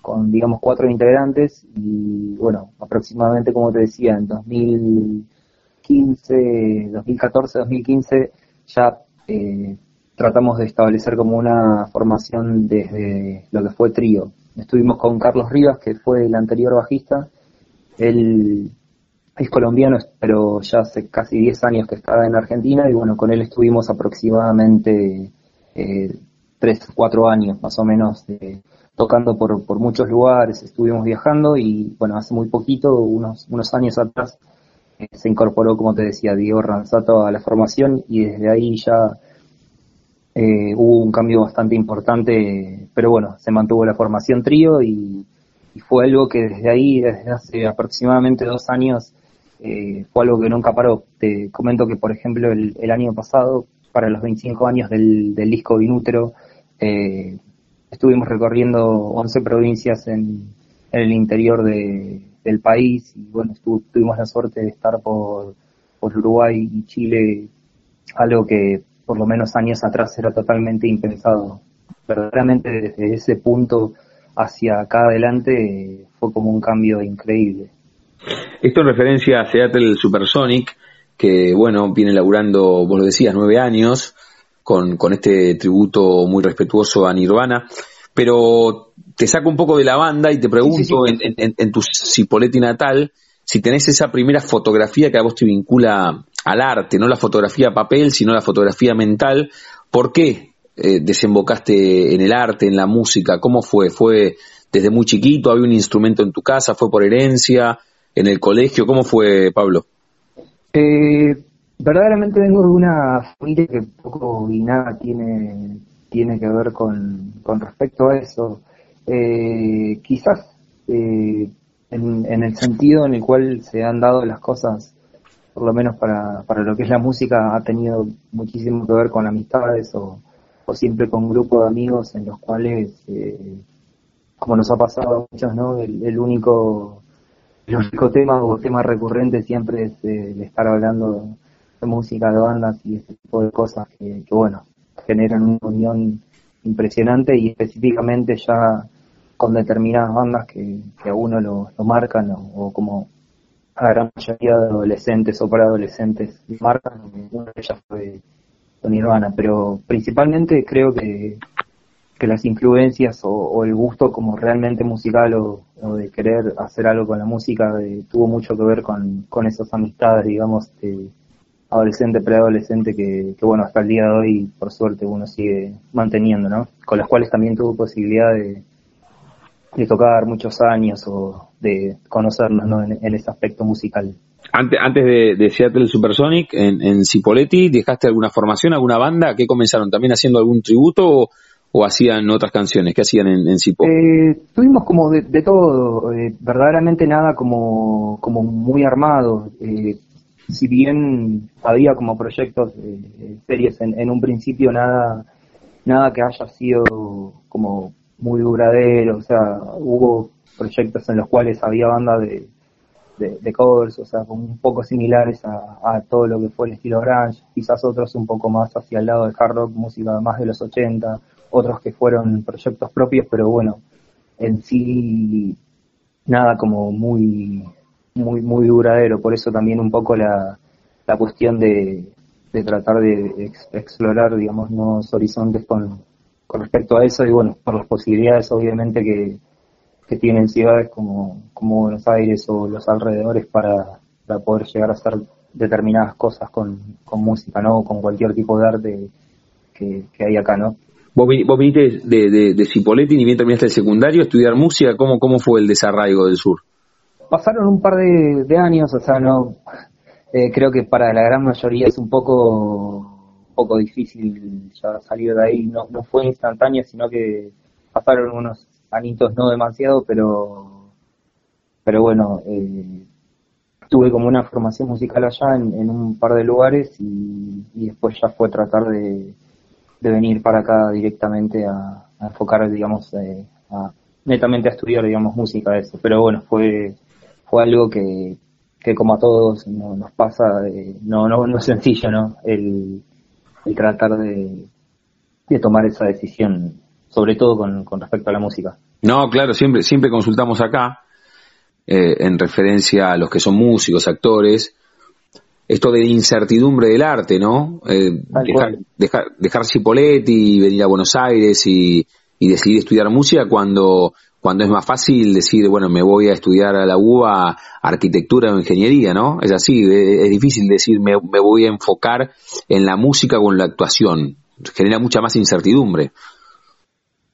con, digamos, cuatro integrantes y, bueno, aproximadamente, como te decía, en 2015, 2014, 2015 ya eh, tratamos de establecer como una formación desde lo que fue trío. Estuvimos con Carlos Rivas, que fue el anterior bajista. Él es colombiano, pero ya hace casi 10 años que está en Argentina y bueno, con él estuvimos aproximadamente eh, 3, 4 años más o menos eh, tocando por, por muchos lugares, estuvimos viajando y bueno, hace muy poquito, unos, unos años atrás, eh, se incorporó, como te decía, Diego Ranzato a la formación y desde ahí ya eh, hubo un cambio bastante importante, pero bueno, se mantuvo la formación trío y fue algo que desde ahí, desde hace aproximadamente dos años, eh, fue algo que nunca paró. Te comento que, por ejemplo, el, año pasado, para los 25 años del, disco Vinútero, eh, estuvimos recorriendo 11 provincias en, el interior del país y bueno, tuvimos la suerte de estar por, por Uruguay y Chile, algo que por lo menos años atrás era totalmente impensado. Verdaderamente desde ese punto hacia acá adelante fue como un cambio increíble. Esto en referencia a Seattle Supersonic, que bueno, viene laburando, vos lo decías, nueve años, con, con este tributo muy respetuoso a Nirvana, pero te saco un poco de la banda y te pregunto En, en, tu Cipolletti natal, si tenés esa primera fotografía que a vos te vincula al arte, no la fotografía papel, sino la fotografía mental, ¿por qué eh, desembocaste en el arte, en la música? ¿Cómo fue? ¿Fue desde muy chiquito? ¿Había un instrumento en tu casa? ¿Fue por herencia? ¿En el colegio? ¿Cómo fue, Pablo? Eh, verdaderamente vengo de una familia que poco y nada tiene, tiene que ver con, con respecto a eso. Eh, quizás eh, en, el sentido en el cual se han dado las cosas, por lo menos para, para lo que es la música, ha tenido muchísimo que ver con amistades o, o siempre con grupos de amigos en los cuales, eh, como nos ha pasado a muchos, ¿no? el único el único tema o tema recurrente siempre es eh, el estar hablando de música, de bandas y ese tipo de cosas que, bueno, generan una unión impresionante y específicamente ya con determinadas bandas que, a uno lo, marcan o, como a la gran mayoría de adolescentes o para adolescentes marcan, una de ellas fue Nirvana, pero principalmente creo que que las influencias o, el gusto como realmente musical o, de querer hacer algo con la música tuvo mucho que ver con, con esas amistades, digamos, de adolescente, preadolescente, que, que, bueno, hasta el día de hoy, por suerte, uno sigue manteniendo, ¿no? Con las cuales también tuvo posibilidad de, de tocar muchos años o de conocernos, ¿no? En, ese aspecto musical. Antes, antes de, de Seattle Supersonic, en, en Cipoletti, ¿dejaste alguna formación, alguna banda? ¿Qué comenzaron? ¿También haciendo algún tributo o, o hacían otras canciones? ¿Qué hacían en, en Cipo? Eh, tuvimos como de, todo, eh, verdaderamente nada como, como muy armado. Eh, si bien había como proyectos, series en, un principio, nada, nada que haya sido como muy duradero, o sea, hubo proyectos en los cuales había bandas de, de, covers, o sea, un poco similares a, a, todo lo que fue el estilo grunge, quizás otros un poco más hacia el lado del hard rock, música más de los 80, otros que fueron proyectos propios, pero bueno, en sí nada como muy muy muy duradero, por eso también un poco la, la cuestión de, de tratar de explorar, digamos, nuevos horizontes con, con respecto a eso y bueno, por las posibilidades obviamente que, que tienen ciudades como, como Buenos Aires o los alrededores para, para poder llegar a hacer determinadas cosas con, con música, ¿no? Con cualquier tipo de arte que, que hay acá, ¿no? Vos, viniste de, de, de Cipoletti, ni bien terminaste el secundario, estudiar música, ¿cómo, cómo fue el desarraigo del sur? Pasaron un par de, años, o sea, no eh, creo que para la gran mayoría es un poco, poco difícil ya salir de ahí, no, no fue instantáneo, sino que pasaron unos anitos no demasiado, pero, pero bueno, eh, tuve como una formación musical allá en, un par de lugares y después ya fue tratar de de venir para acá directamente a, enfocar, digamos, eh, a, netamente a estudiar, digamos, música, eso. Pero bueno, fue, fue algo que, que como a todos nos pasa, no, no, no es sencillo, ¿no? El, el tratar de, de tomar esa decisión, sobre todo con, con respecto a la música. No, claro, siempre, siempre consultamos acá, eh, en referencia a los que son músicos, actores, esto de incertidumbre del arte, ¿no? Eh, dejar, dejar, dejar, Cipoletti y venir a Buenos Aires y, y, decidir estudiar música cuando, cuando es más fácil decir, bueno, me voy a estudiar a la UBA arquitectura o ingeniería, ¿no? Es así, es difícil decir, me, me voy a enfocar en la música o en la actuación. Genera mucha más incertidumbre.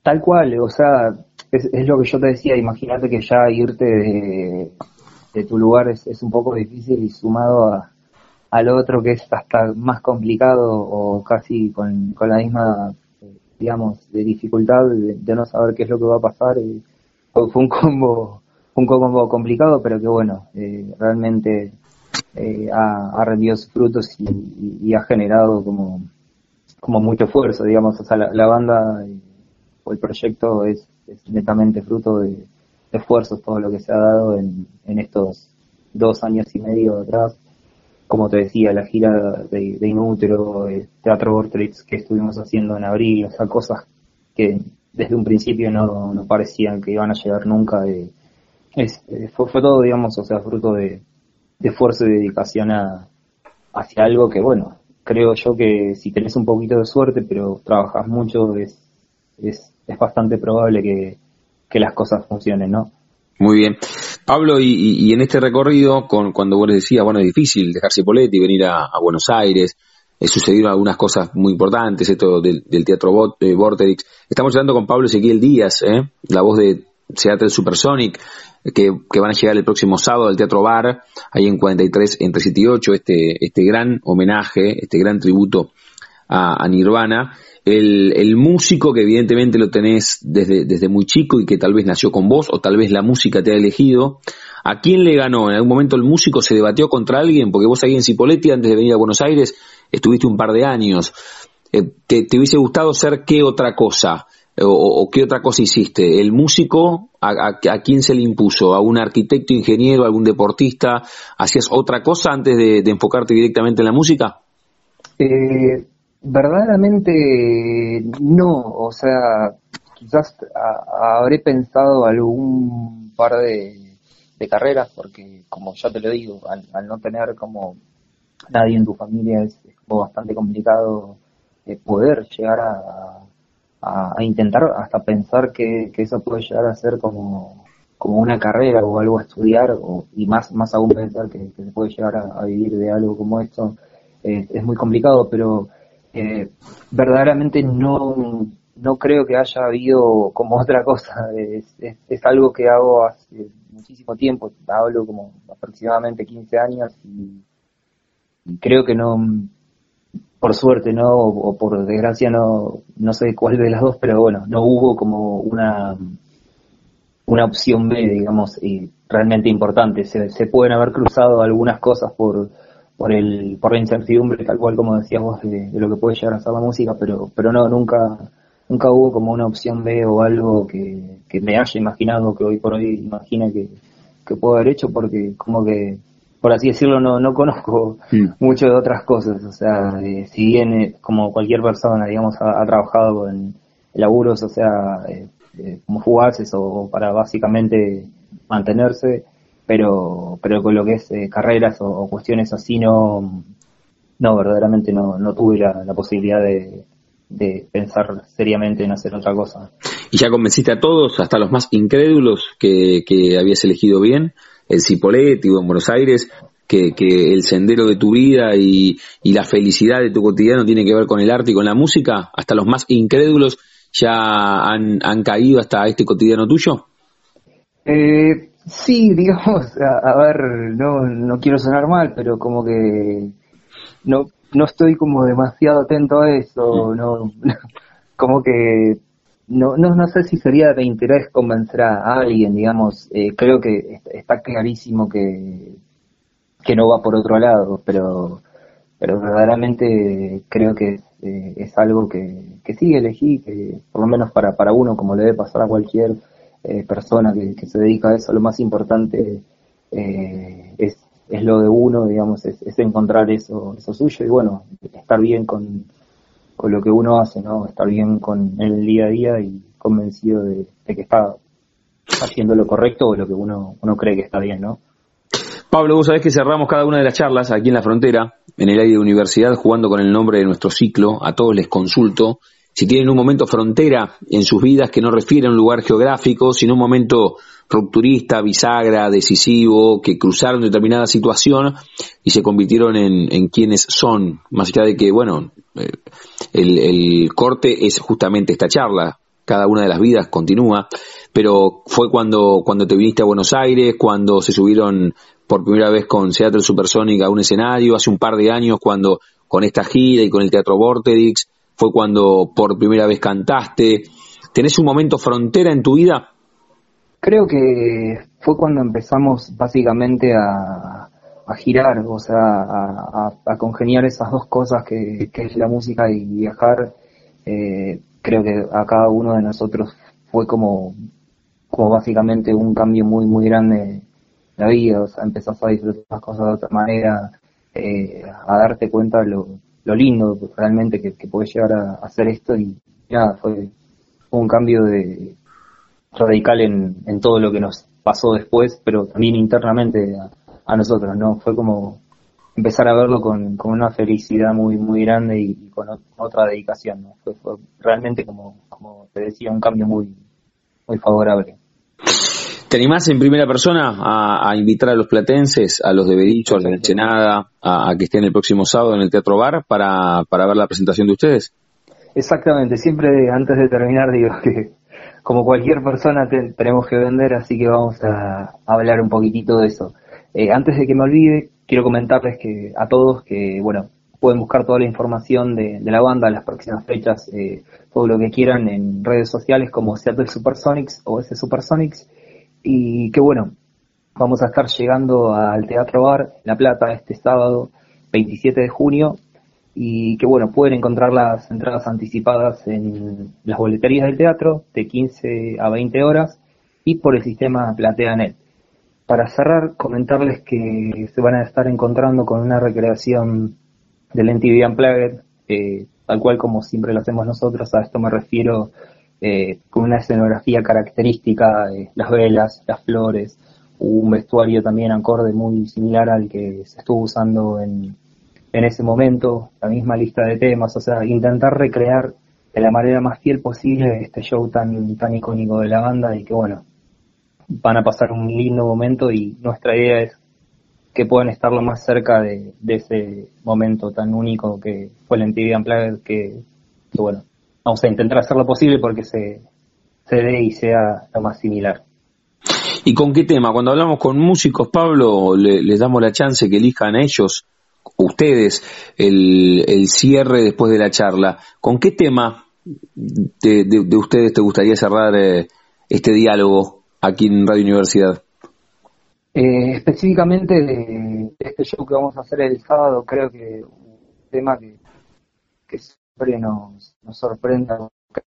Tal cual, o sea, es, es lo que yo te decía, imagínate que ya irte de, de tu lugar es, es un poco difícil y sumado a, al otro que es hasta más complicado o casi con, la misma, digamos, de dificultad de, no saber qué es lo que va a pasar. Y fue un combo, un combo complicado, pero que bueno, eh, realmente eh, ha, rendido sus frutos y, ha generado como, como mucho esfuerzo, digamos, o sea, la, banda o el proyecto es, netamente fruto de, esfuerzos, todo lo que se ha dado en, en estos dos años y medio atrás como te decía, la gira de, de Inútero, el Teatro Vortrix que estuvimos haciendo en abril, o sea, cosas que desde un principio no, no parecían que iban a llegar nunca. Eh, es, fue, todo, digamos, o sea, fruto de, esfuerzo y dedicación a, hacia algo que, bueno, creo yo que si tenés un poquito de suerte, pero trabajas mucho, es, es, es bastante probable que, que las cosas funcionen, ¿no? Muy bien. Pablo, y, en este recorrido, con, cuando vos decías, bueno, es difícil dejarse Poletti, venir a, Buenos Aires, eh, sucedieron algunas cosas muy importantes, esto del, Teatro Bot, eh. Estamos hablando con Pablo Ezequiel Díaz, ¿eh? la voz de Seattle Supersonic, que, que, van a llegar el próximo sábado al Teatro Bar, ahí en 43, entre 7 y 8, este, este gran homenaje, este gran tributo a Nirvana el, el, músico que evidentemente lo tenés desde, desde muy chico y que tal vez nació con vos o tal vez la música te ha elegido. ¿A quién le ganó? ¿En algún momento el músico se debatió contra alguien? Porque vos ahí en Cipoletti, antes de venir a Buenos Aires, estuviste un par de años. Eh, ¿te, ¿te, hubiese gustado ser qué otra cosa? O, qué otra cosa hiciste? ¿El músico a, a, quién se le impuso? ¿A un arquitecto, ingeniero, algún deportista? ¿Hacías otra cosa antes de, de enfocarte directamente en la música? Eh, Verdaderamente no, o sea, quizás habré pensado algún par de, carreras, porque como ya te lo digo, al, no tener como nadie en tu familia es, bastante complicado eh, poder llegar a, intentar hasta pensar que, eso puede llegar a ser como, como una carrera o algo a estudiar, o, y más, más aún pensar que, se puede llegar a, vivir de algo como esto, es muy complicado, pero eh, verdaderamente no, no creo que haya habido como otra cosa. Es, algo que hago hace muchísimo tiempo, hablo como aproximadamente 15 años y, creo que no, por suerte, ¿no? O, por desgracia, no, no sé cuál de las dos, pero bueno, no hubo como una, una opción B, digamos, y realmente importante. Se, se pueden haber cruzado algunas cosas por por el por la incertidumbre tal cual como decías vos de, lo que puede llegar a ser la música pero pero no nunca nunca hubo como una opción B o algo que, que me haya imaginado que hoy por hoy imagina que, que puedo haber hecho porque como que por así decirlo no no conozco mm. mucho de otras cosas o sea si bien eh, como cualquier persona digamos ha, trabajado en laburos o sea eh, eh, como fugaces o para básicamente mantenerse pero pero con lo que es eh, carreras o, cuestiones así no no verdaderamente no, no tuve la, posibilidad de, de, pensar seriamente en hacer otra cosa. Y ya convenciste a todos hasta los más incrédulos que, que habías elegido bien el Cipolletti o en Buenos Aires que, que el sendero de tu vida y, y la felicidad de tu cotidiano tiene que ver con el arte y con la música hasta los más incrédulos ya han, han caído hasta este cotidiano tuyo eh, Sí, digamos, a, ver, no, no quiero sonar mal, pero como que no, no estoy como demasiado atento a eso, no, como que no, no, no sé si sería de interés convencer a alguien, digamos, eh, creo que está clarísimo que, que no va por otro lado, pero, pero verdaderamente creo que eh, es algo que, que sí elegí, que por lo menos para, para uno, como le debe pasar a cualquier eh, persona que, se dedica a eso, lo más importante eh, es, es lo de uno, digamos, es, encontrar eso, eso suyo y bueno, estar bien con, con lo que uno hace, ¿no? Estar bien con el día a día y convencido de, que está haciendo lo correcto o lo que uno, uno cree que está bien, ¿no? Pablo, vos sabés que cerramos cada una de las charlas aquí en la frontera, en el aire de universidad, jugando con el nombre de nuestro ciclo. A todos les consulto si tienen un momento frontera en sus vidas que no refiere a un lugar geográfico, sino un momento rupturista, bisagra, decisivo, que cruzaron determinada situación y se convirtieron en, quienes son, más allá de que, bueno, eh, el, el corte es justamente esta charla, cada una de las vidas continúa, pero fue cuando, cuando te viniste a Buenos Aires, cuando se subieron por primera vez con Seattle Supersonic a un escenario, hace un par de años cuando con esta gira y con el Teatro Vorterix, fue cuando por primera vez cantaste. ¿Tenés un momento frontera en tu vida? Creo que fue cuando empezamos básicamente a, girar, o sea, a, congeniar esas dos cosas que, es la música y viajar. Eh, creo que a cada uno de nosotros fue como, como básicamente un cambio muy, muy grande en la vida, o sea, empezás a disfrutar las cosas de otra manera, eh, a darte cuenta de lo, lo lindo realmente que, que puede llegar a, hacer esto y nada, fue, un cambio de radical en, en, todo lo que nos pasó después, pero también internamente a, nosotros, ¿no? Fue como empezar a verlo con, una felicidad muy muy grande y, con otra dedicación. ¿no? Fue, realmente, como, como te decía, un cambio muy, muy favorable. ¿Te animás en primera persona a, invitar a los platenses, a los de Bericho, a la Enchenada, a, a, que estén el próximo sábado en el Teatro Bar para, para ver la presentación de ustedes? Exactamente, siempre antes de terminar digo que como cualquier persona tenemos que vender, así que vamos a, hablar un poquitito de eso. Eh, antes de que me olvide, quiero comentarles que a todos que, bueno, pueden buscar toda la información de, la banda, las próximas fechas, eh, todo lo que quieran en redes sociales como Seattle Supersonics o ese Supersonics. Y que bueno, vamos a estar llegando al Teatro Bar La Plata este sábado 27 de junio y que bueno, pueden encontrar las entradas anticipadas en las boleterías del teatro de 15 a 20 horas y por el sistema PlateaNet. Para cerrar, comentarles que se van a estar encontrando con una recreación del NTV Unplugged, eh, tal cual como siempre lo hacemos nosotros, a esto me refiero eh, con una escenografía característica, de las velas, las flores, un vestuario también acorde muy similar al que se estuvo usando en en ese momento, la misma lista de temas, o sea, intentar recrear de la manera más fiel posible este show tan, tan icónico de la banda y que bueno, van a pasar un lindo momento y nuestra idea es que puedan estar lo más cerca de, ese momento tan único que fue el MTV Unplugged que, que, bueno, vamos a intentar hacer lo posible porque se, se dé y sea lo más similar. ¿Y con qué tema? Cuando hablamos con músicos, Pablo, les damos la chance que elijan ellos ustedes el, el cierre después de la charla. ¿Con qué tema de, de, ustedes te gustaría cerrar eh, este diálogo aquí en Radio Universidad? Eh, específicamente de, este show que vamos a hacer el sábado, creo que un tema que, que siempre nos, nos sorprende,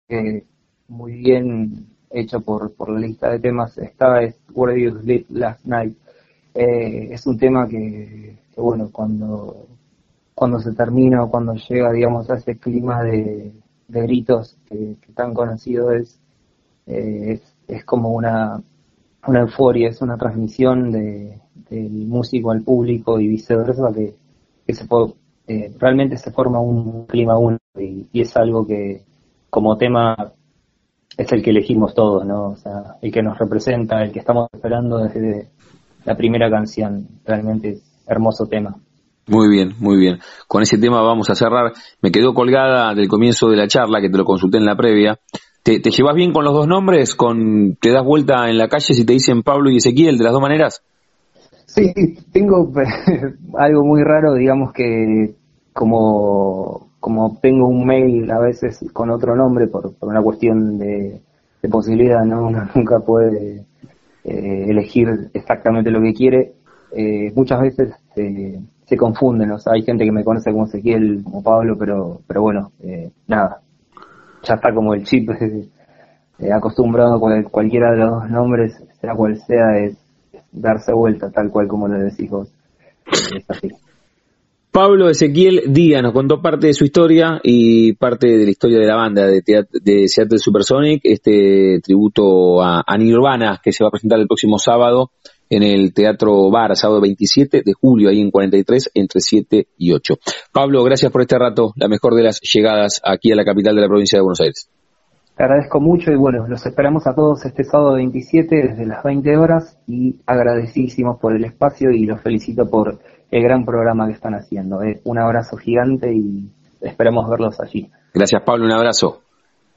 que muy bien hecho por, por la lista de temas está es Where You Sleep Last Night. Eh, es un tema que, bueno, cuando, cuando se termina o cuando llega, digamos, a ese clima de, gritos que, tan conocido es, eh, es, es, como una, una euforia, es una transmisión de, del músico al público y viceversa que, que se eh, realmente se forma un clima único y, es algo que como tema es el que elegimos todos, ¿no? O sea, el que nos representa, el que estamos esperando desde la primera canción, realmente es hermoso tema. Muy bien, muy bien. Con ese tema vamos a cerrar. Me quedó colgada del comienzo de la charla, que te lo consulté en la previa. ¿Te, llevas bien con los dos nombres? Con, ¿Te das vuelta en la calle si te dicen Pablo y Ezequiel de las dos maneras? Sí, tengo *laughs* algo muy raro, digamos que como, como tengo un mail a veces con otro nombre por, por una cuestión de, posibilidad, ¿no? Uno nunca puede eh, elegir exactamente lo que quiere eh, muchas veces se confunden, o sea, hay gente que me conoce como Ezequiel, como Pablo, pero, pero bueno, eh, nada, ya está como el chip *laughs* eh, acostumbrado con cualquiera de los dos nombres, sea cual sea, es, darse vuelta, tal cual como lo decís vos. Es así. Pablo Ezequiel Díaz nos contó parte de su historia y parte de la historia de la banda de, de Seattle Supersonic, este tributo a, a Nirvana que se va a presentar el próximo sábado en el Teatro Bar, sábado 27 de julio, ahí en 43, entre 7 y 8. Pablo, gracias por este rato, la mejor de las llegadas aquí a la capital de la provincia de Buenos Aires. Te agradezco mucho y bueno, los esperamos a todos este sábado 27 desde las 20 horas y agradecidísimos por el espacio y los felicito por el gran programa que están haciendo. Eh. Un abrazo gigante y esperamos verlos allí. Gracias Pablo, un abrazo.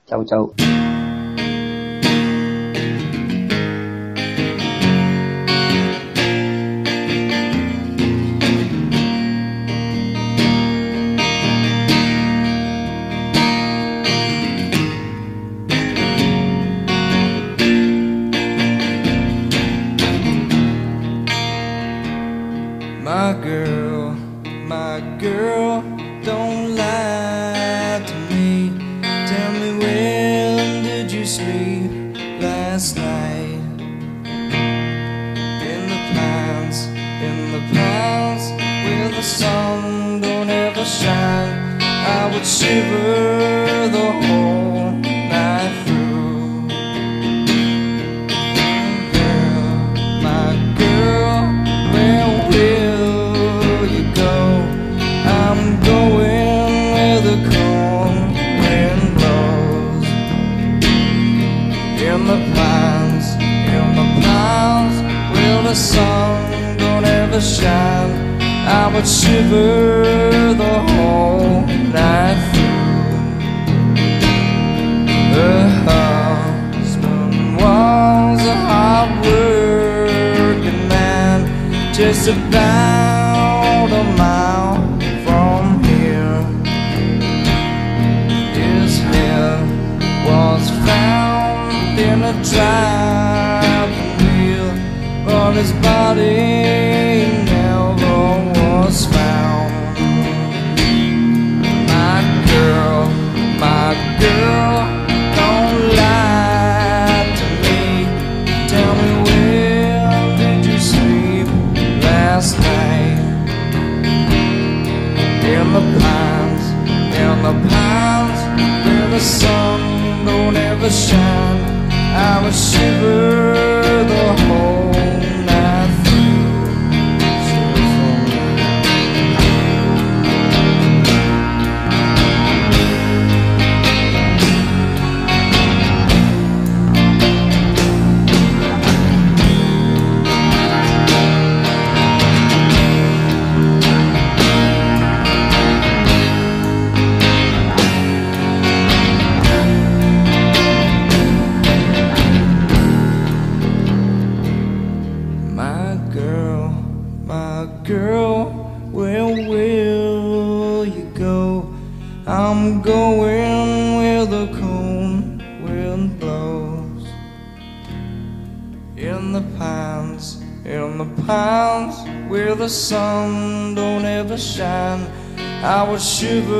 Chau, chau. shiver